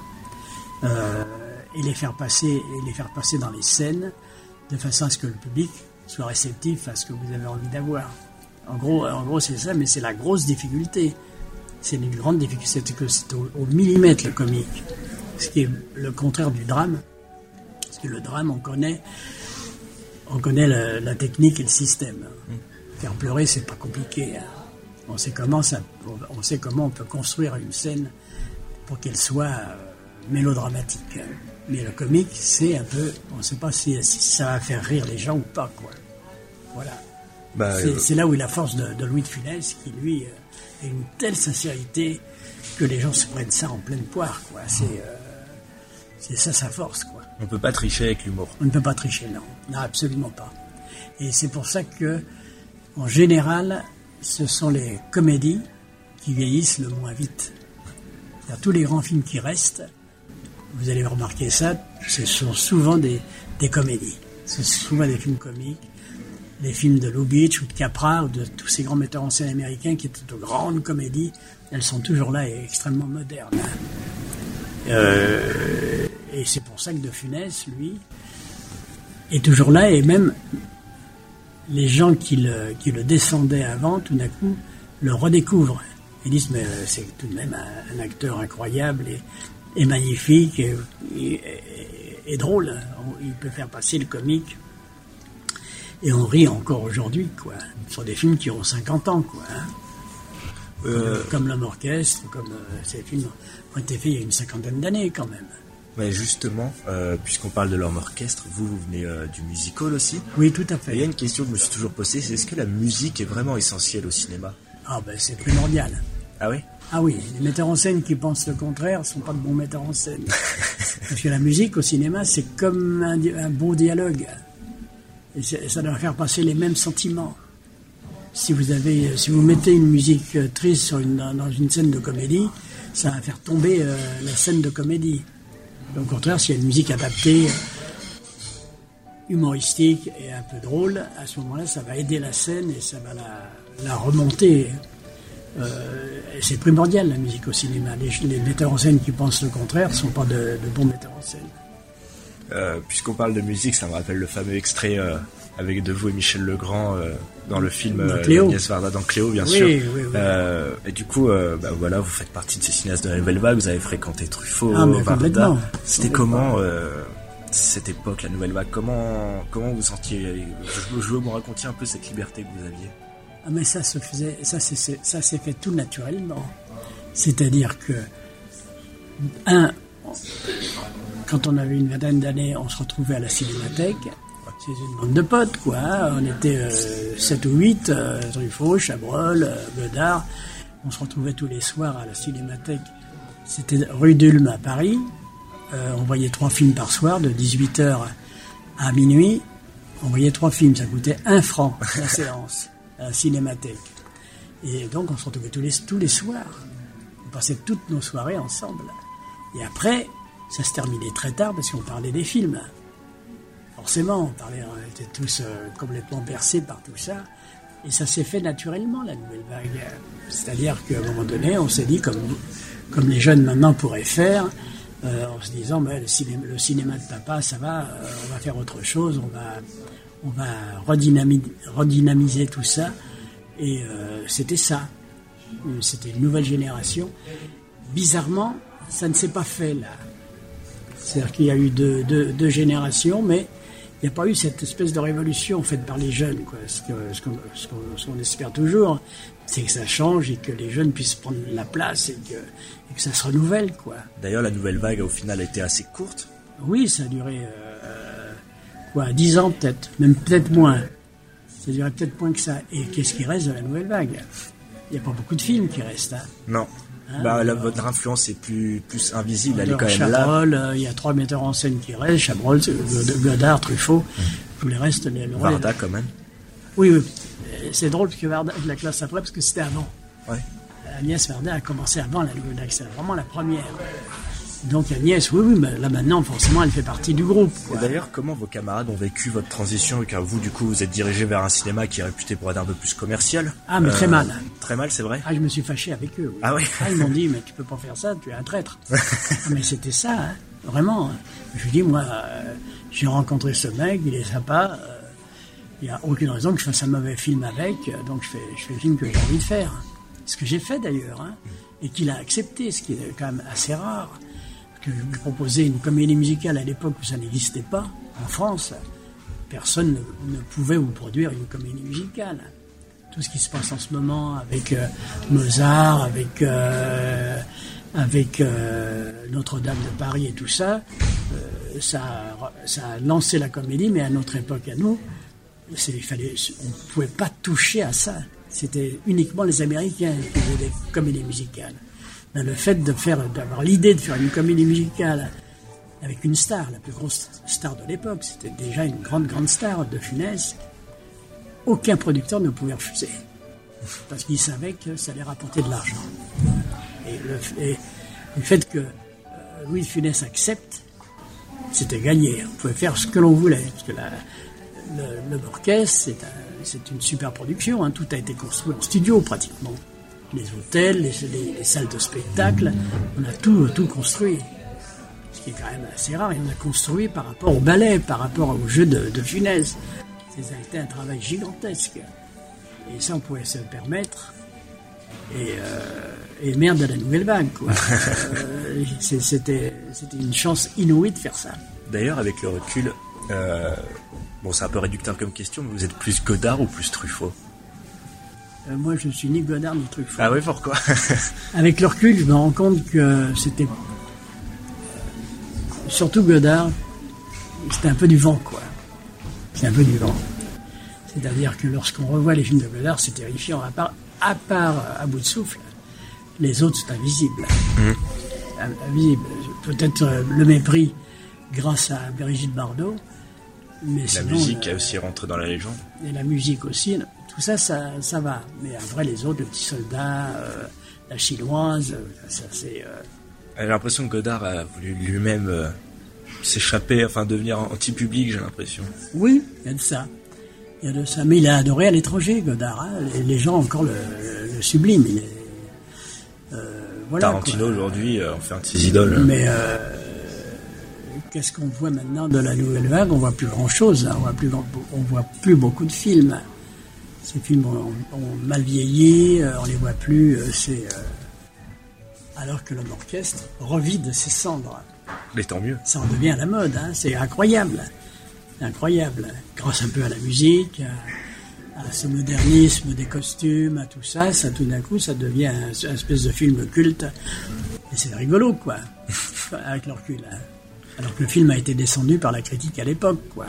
euh, et les faire passer et les faire passer dans les scènes de façon à ce que le public soit réceptif à ce que vous avez envie d'avoir. En gros, en gros c'est ça, mais c'est la grosse difficulté. C'est une grande difficulté, c'est que c'est au, au millimètre le comique, ce qui est le contraire du drame. Parce que le drame, on connaît, on connaît la, la technique et le système. Faire pleurer, c'est pas compliqué. hein. On sait comment ça, on sait comment on peut construire une scène pour qu'elle soit euh, mélodramatique. Mais le comique, c'est un peu, on ne sait pas si, si ça va faire rire les gens ou pas, quoi. Voilà. Bah, c'est euh, c'est là où est la force de, de Louis de Funès, qui lui euh, a une telle sincérité que les gens se prennent ça en pleine poire, quoi. C'est euh, c'est ça sa force, quoi. On peut pas tricher avec l'humour. On ne peut pas tricher, non. Non, absolument pas. Et c'est pour ça que, en général, ce sont les comédies qui vieillissent le moins vite. Tous les grands films qui restent, vous allez remarquer ça, ce sont souvent des, des comédies. Ce sont souvent des films comiques. Les films de Lubitsch ou de Capra ou de tous ces grands metteurs en scène américains qui étaient de grandes comédies, elles sont toujours là et extrêmement modernes. Euh, et c'est pour ça que De Funès, lui, est toujours là et même les gens qui le, qui le descendaient avant, tout d'un coup, le redécouvrent. Ils disent, mais c'est tout de même un, un acteur incroyable et, et magnifique et, et- et- et drôle. Il peut faire passer le comique. Et on rit encore aujourd'hui, quoi. Ce sont des films qui ont 50 ans, quoi. hein. Euh, Comme l'homme orchestre, comme euh, ces films ont été faits il y a une cinquantaine d'années, quand même. Mais justement, euh, puisqu'on parle de l'homme orchestre, vous, vous venez euh, du musical aussi. Oui, tout à fait. Et il y a une question que je me suis toujours posée, c'est est-ce que la musique est vraiment essentielle au cinéma? Ah ben c'est primordial. Ah oui Ah oui, les metteurs en scène qui pensent le contraire sont pas de bons metteurs en scène. [laughs] Parce que la musique au cinéma, c'est comme un, bon dialogue. Et ça doit faire passer les mêmes sentiments. Si vous, avez, si vous mettez une musique euh, triste sur une- dans une scène de comédie, ça va faire tomber euh, la scène de comédie. Au contraire, s'il y a une musique adaptée, euh, humoristique et un peu drôle, à ce moment-là, ça va aider la scène et ça va la, la remonter. Euh, c'est primordial la musique au cinéma. Les, les metteurs en scène qui pensent le contraire ne sont pas de, de bons metteurs en scène. Euh, Puisqu'on parle de musique, ça me rappelle le fameux extrait euh, avec De vous et Michel Legrand dans le film Dans Cléo. Varda dans Cléo, bien Oui, sûr. oui, oui. Et du coup, bah, voilà, vous faites partie de ces cinéastes de la nouvelle vague, vous avez fréquenté Truffaut, Ah, mais Varda. C'était comment cette époque, la nouvelle vague? Comment comment vous sentiez je, je veux que vous racontiez un peu cette liberté que vous aviez? Ah, mais ça se faisait, ça c'est- c'est- ça s'est fait tout naturellement. C'est-à-dire que, un, quand on avait une vingtaine d'années, on se retrouvait à la cinémathèque. C'est une bande de potes, quoi. hein. On était euh, 7 ou 8, euh, Truffaut, Chabrol, euh, Godard. On se retrouvait tous les soirs à la cinémathèque. C'était rue d'Ulm à Paris. Euh, on voyait trois films par soir, de 18h à minuit. On voyait trois films, ça coûtait un franc la [laughs] séance à la cinémathèque. Et donc on se retrouvait tous les, tous les soirs. On passait toutes nos soirées ensemble. Et après, ça se terminait très tard parce qu'on parlait des films. Forcément, on, parlait, on était tous euh, complètement bercés par tout ça. Et ça s'est fait naturellement, la nouvelle vague. C'est-à-dire qu'à un moment donné, on s'est dit, comme, comme les jeunes maintenant pourraient faire, euh, en se disant, ben, le, cinéma, le cinéma de papa, ça va, euh, on va faire autre chose, on va, on va redynami- redynamiser tout ça. Et euh, c'était ça. C'était une nouvelle génération. Bizarrement, ça ne s'est pas fait là. C'est-à-dire qu'il y a eu deux, deux- deux générations, mais il n'y a pas eu cette espèce de révolution faite par les jeunes. Quoi. Ce qu'on espère toujours, c'est que ça change et que les jeunes puissent prendre la place et que, et que ça se renouvelle. D'ailleurs, la nouvelle vague au final a été assez courte. Oui, ça a duré euh, quoi, 10 ans peut-être, même peut-être moins. Ça duré peut-être moins que ça. Et qu'est-ce qui reste de la nouvelle vague? Il n'y a pas beaucoup de films qui restent. Hein. Non. Hein, bah, la- euh, votre influence est plus, plus invisible, elle est quand même là. Euh, il y a trois metteurs en scène qui restent, Chabrol, God- Godard, Truffaut, tous les restes. Les, le- Varda quand même. Oui, oui. Euh, C'est drôle parce que Varda, je la classe après parce que c'était avant. Ouais. Agnès Varda a commencé avant la Nouvelle Vague, c'est vraiment la première. Donc Agnès, oui, oui, mais là maintenant, forcément, elle fait partie du groupe. Et d'ailleurs, comment vos camarades ont vécu votre transition Car vous, du coup, vous êtes dirigé vers un cinéma qui est réputé pour être un peu plus commercial. Ah, mais très mal. Très mal, c'est vrai Ah, je me suis fâché avec eux. oui. Ah oui ils m'ont dit, mais tu peux pas faire ça, tu es un traître. [laughs] Ah, mais c'était ça, hein, vraiment. hein. Je lui dis, moi, euh, j'ai rencontré ce mec, il est sympa. euh, Il n'y a aucune raison que je fasse un mauvais film avec, euh, donc je fais, je fais le film que j'ai envie de faire. Ce que j'ai fait d'ailleurs, hein, et qu'il a accepté, ce qui est quand même assez rare. Que je lui une comédie musicale à l'époque où ça n'existait pas en France. Personne ne, pouvait vous produire une comédie musicale tout ce qui se passe en ce moment avec euh, Mozart, avec, euh, euh, Notre-Dame de Paris et tout ça, ça, a- lancé la comédie, mais à notre époque, à nous, il fallait, on ne pouvait pas toucher à ça. C'était uniquement les Américains qui faisaient des comédies musicales. Le fait de faire, d'avoir l'idée de faire une comédie musicale avec une star, la plus grosse star de l'époque, c'était déjà une grande, grande star de Funès, aucun producteur ne pouvait refuser. Parce qu'il savait que ça allait rapporter de l'argent. Et le, fait que euh, Louis Funès accepte, c'était gagné. On pouvait faire ce que l'on voulait. Parce que le, le c'est une super production. hein. Tout a été construit en studio pratiquement. Les hôtels, les, les- les salles de spectacle, on a tout, tout construit. Ce qui est quand même assez rare. Et on a construit par rapport au ballet, par rapport au jeu de, de Funès. Ça a été un travail gigantesque. Et ça, on pouvait se le permettre. Et, euh, et merde à la nouvelle vague, quoi. [laughs] Euh, c'était une chance inouïe de faire ça. D'ailleurs, avec le recul, euh, bon, c'est un peu réducteur comme question, mais vous êtes plus Godard ou plus Truffaut? Euh, moi, je suis ni Godard ni Truffaut. Ah oui, pourquoi? [laughs] Avec le recul, je me rends compte que c'était. Surtout Godard, c'était un peu du vent, quoi. C'est un peu du vent. C'est-à-dire que lorsqu'on revoit les films de Godard, c'est terrifiant. À part, à part euh, à bout de souffle, les autres sont invisibles. Im- Invisibles. Peut-être euh, le mépris grâce à Brigitte Bardot. Mais La sinon, musique euh, a aussi rentré dans la légende. et la musique aussi, tout ça, ça, ça va. Mais après, les autres, le petit soldat, euh, la chinoise, euh, ça c'est. euh, J'ai l'impression que Godard a voulu lui-même s'échapper, enfin devenir anti-public, j'ai l'impression. Oui, il y a de ça. Il y a de ça. Mais il a adoré à l'étranger, Godard. hein. Les, les gens encore le, le, subliment. Il est, voilà, Tarantino aujourd'hui en fait un de ses idoles. Mais qu'est-ce qu'on voit maintenant de la nouvelle vague? On voit plus grand-chose. hein. On voit plus, on voit plus beaucoup de films. Ces films ont, ont mal vieilli. euh, on les voit plus. euh, C'est euh, alors que l'homme orchestre revit de ses cendres. Mais tant mieux. Ça en devient la mode. hein. C'est incroyable, incroyable. Grâce un peu à la musique. À, à ce modernisme des costumes, à tout ça, ça tout d'un coup, ça devient un, un espèce de film culte. Et c'est rigolo, quoi, [laughs] avec le recul. hein. Alors que le film a été descendu par la critique à l'époque, quoi.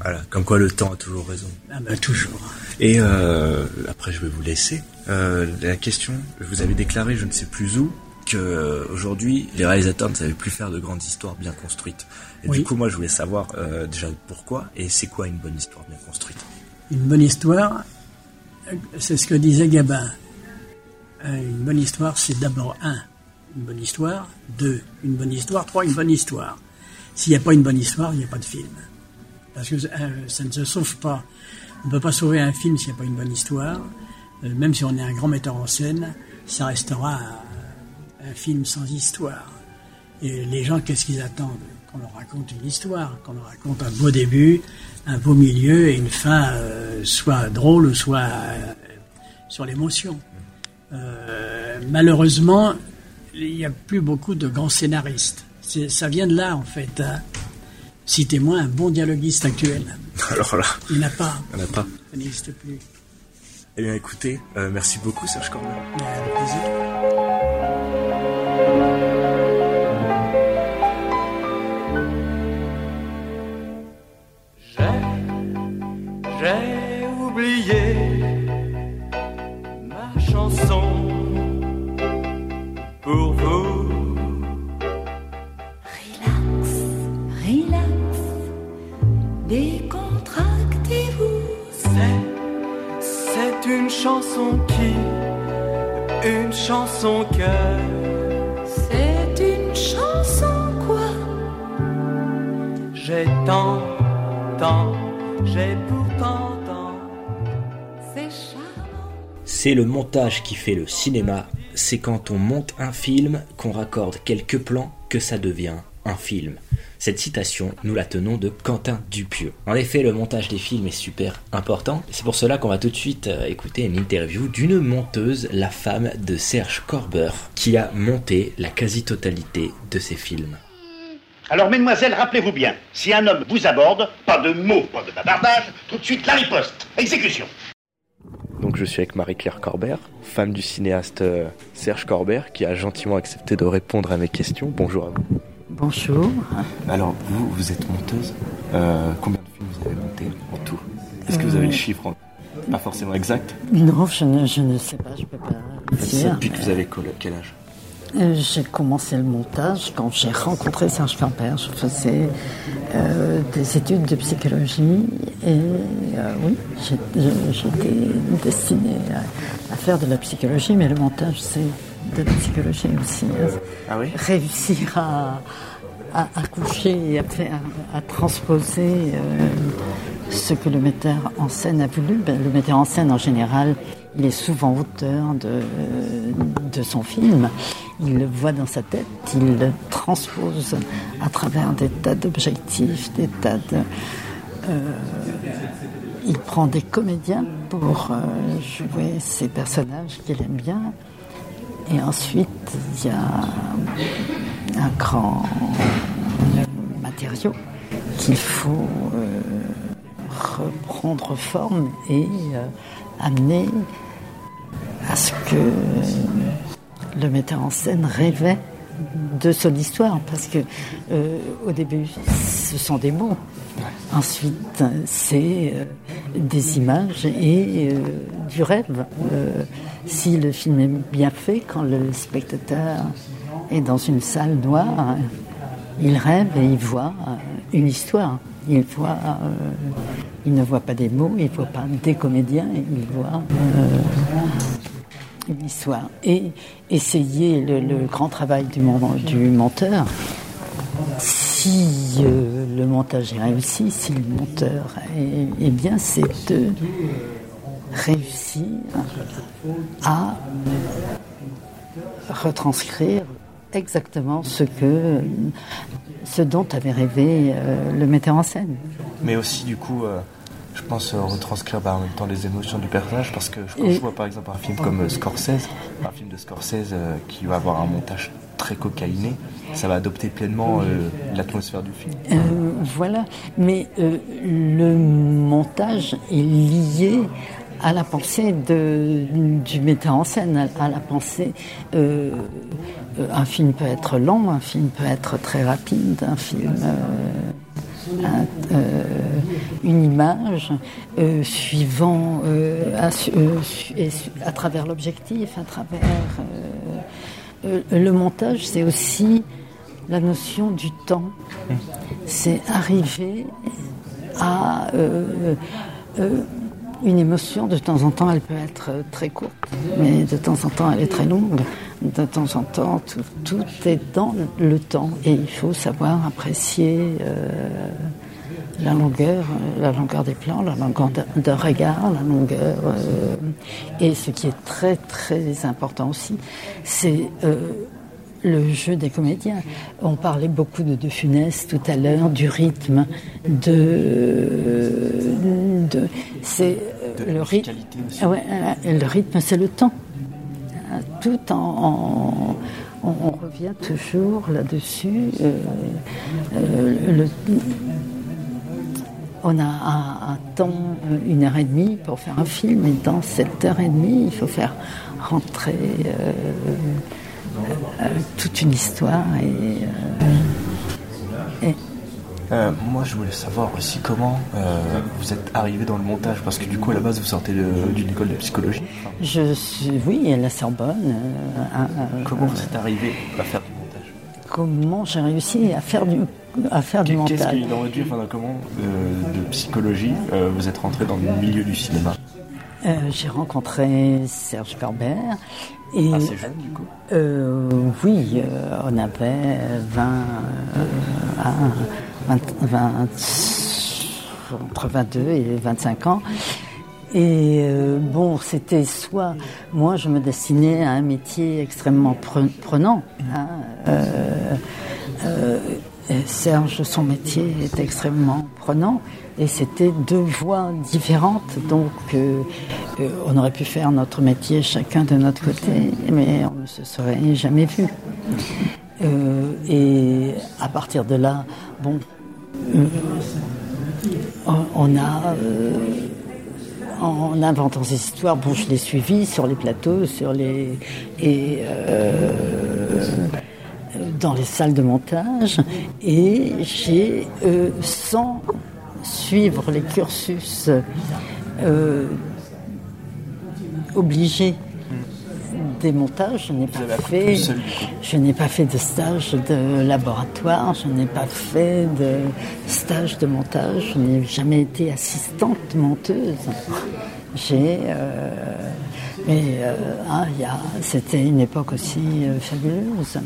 Voilà, comme quoi le temps a toujours raison. Ah ben toujours. Et euh, après, je vais vous laisser. Euh, la question, vous avez déclaré, je ne sais plus où, que euh, aujourd'hui, les réalisateurs ne savaient plus faire de grandes histoires bien construites. Et Oui. du coup, moi, je voulais savoir euh, déjà pourquoi et c'est quoi une bonne histoire bien construite? Une bonne histoire, c'est ce que disait Gabin. Une bonne histoire, c'est d'abord un, une bonne histoire, deux, une bonne histoire, trois, une bonne histoire. S'il n'y a pas une bonne histoire, il n'y a pas de film. Parce que euh, ça ne se sauve pas. On ne peut pas sauver un film s'il n'y a pas une bonne histoire. Euh, même si on est un grand metteur en scène, ça restera un, film sans histoire. Et les gens, qu'est-ce qu'ils attendent? Qu'on leur raconte une histoire, qu'on leur raconte un beau début, un beau milieu et une fin euh, soit drôle soit sur l'émotion. Malheureusement, il n'y a plus beaucoup de grands scénaristes. C'est- Ça vient de là, en fait. hein. Citez-moi un bon dialoguiste actuel. [laughs] Alors là, Il n'y en a pas. il n'y en a pas. Ça n'existe plus. Eh bien, écoutez, euh, merci beaucoup, Serge Corner. Mais avec plaisir. J'ai chanson qui, une chanson que. C'est une chanson quoi? J'ai tant, tant, j'ai pourtant tant. C'est charmant. C'est le montage qui fait le cinéma. C'est quand on monte un film qu'on raccorde quelques plans que ça devient un film. Cette citation, nous la tenons de Quentin Dupieux. En effet, le montage des films est super important. C'est pour cela qu'on va tout de suite euh, écouter une interview d'une monteuse, la femme de Serge Corber, qui a monté la quasi-totalité de ses films. Alors, mesdemoiselles, rappelez-vous bien, si un homme vous aborde, pas de mots, pas de bavardage, tout de suite la riposte. Exécution. Donc je suis avec Marie-Claire Corber, femme du cinéaste euh, Serge Corber, qui a gentiment accepté de répondre à mes questions. Bonjour à vous. Bonjour. Alors, vous, vous êtes monteuse. Euh, combien de films vous avez monté en tout? Est-ce que vous avez le chiffre en- Pas forcément exact? Non, je ne, je ne sais pas, je peux pas dire. depuis que vous avez quel âge? Euh, J'ai commencé le montage quand j'ai rencontré Serge Camper. Je faisais euh, des études de psychologie et euh, oui, j'étais destinée à, à faire de la psychologie, mais le montage c'est de la psychologie aussi. hein. Ah oui Réussir à, à accoucher et à, faire, à transposer euh, ce que le metteur en scène a voulu. Ben, le metteur en scène en général, il est souvent auteur de, de son film. Il le voit dans sa tête, il le transpose à travers des tas d'objectifs, des tas de... euh, il prend des comédiens pour euh, jouer ces personnages qu'il aime bien. Et ensuite, il y a un grand matériau qu'il faut euh, reprendre forme et euh, amener à ce que le metteur en scène rêvait de son histoire, parce que euh, au début, ce sont des mots. Ensuite, c'est euh, des images et euh, du rêve. Si le film est bien fait, quand le spectateur est dans une salle noire, il rêve et il voit une histoire. Il voit, il ne voit pas des mots, il ne voit pas des comédiens, il voit histoire. Et essayer le, grand travail du, du monteur, si euh, le montage est réussi, si le monteur est bien, c'est de réussir à retranscrire exactement ce que ce dont avait rêvé euh, le metteur en scène. Mais aussi, du coup, euh, je pense euh, retranscrire bah, en même temps les émotions du personnage, parce que quand je vois par exemple un film comme euh, Scorsese, un film de Scorsese euh, qui va avoir un montage très cocaïné, ça va adopter pleinement euh, l'atmosphère du film. Euh, voilà, mais le montage est lié à la pensée de, du metteur en scène, à, à la pensée. euh, un film peut être long, un film peut être très rapide, un film. euh, une image euh, suivant euh, à, euh, travers l'objectif, à travers euh, euh, le montage, c'est aussi la notion du temps. C'est arriver à euh, euh, une émotion, de temps en temps, elle peut être très courte, mais de temps en temps, elle est très longue. De temps en temps, tout, tout est dans le temps et il faut savoir apprécier euh, la longueur, euh, la longueur des plans, la longueur d'un- regard, la longueur. euh, et ce qui est très très important aussi, c'est euh, le jeu des comédiens. On parlait beaucoup de De Funès tout à l'heure, du rythme, de, de c'est le rythme. Ah ouais, le rythme, c'est le temps. Tout en, on, revient toujours là-dessus. euh, euh, on a un, temps, euh, une heure et demie pour faire un film, et dans cette heure et demie, il faut faire rentrer toute une histoire. Et- Euh, moi, je voulais savoir aussi comment euh, vous êtes arrivé dans le montage, parce que du coup, à la base, vous sortez d'une école de psychologie. Je suis, oui, à la Sorbonne. euh, comment vous êtes arrivé à faire du montage comment j'ai réussi à faire du, à faire du Qu'est-ce montage qui est dans votre vie, enfin, dans comment de psychologie vous êtes rentré dans le milieu du cinéma? J'ai rencontré Serge Corber. Et, Assez jeune, du coup Oui, on avait 20 euh, à 20 20 entre 22 et 25 ans. Et euh, bon, c'était soit moi je me destinais à un métier extrêmement pre- prenant. hein, euh, euh, Serge, son métier est extrêmement prenant et c'était deux voies différentes. Donc on aurait pu faire notre métier chacun de notre côté, mais on ne se serait jamais vu. Euh, et à partir de là, bon, euh, on- a, euh, en inventant ces histoires, bon, je l'ai suivi sur les plateaux, sur les et dans les salles de montage, et j'ai, sans suivre les cursus obligés des montages, je n'ai pas fait, je n'ai pas fait de stage de laboratoire, je n'ai pas fait de stage de montage, je n'ai jamais été assistante monteuse. J'ai, euh, mais euh, hein, il y a- c'était une époque aussi euh, fabuleuse.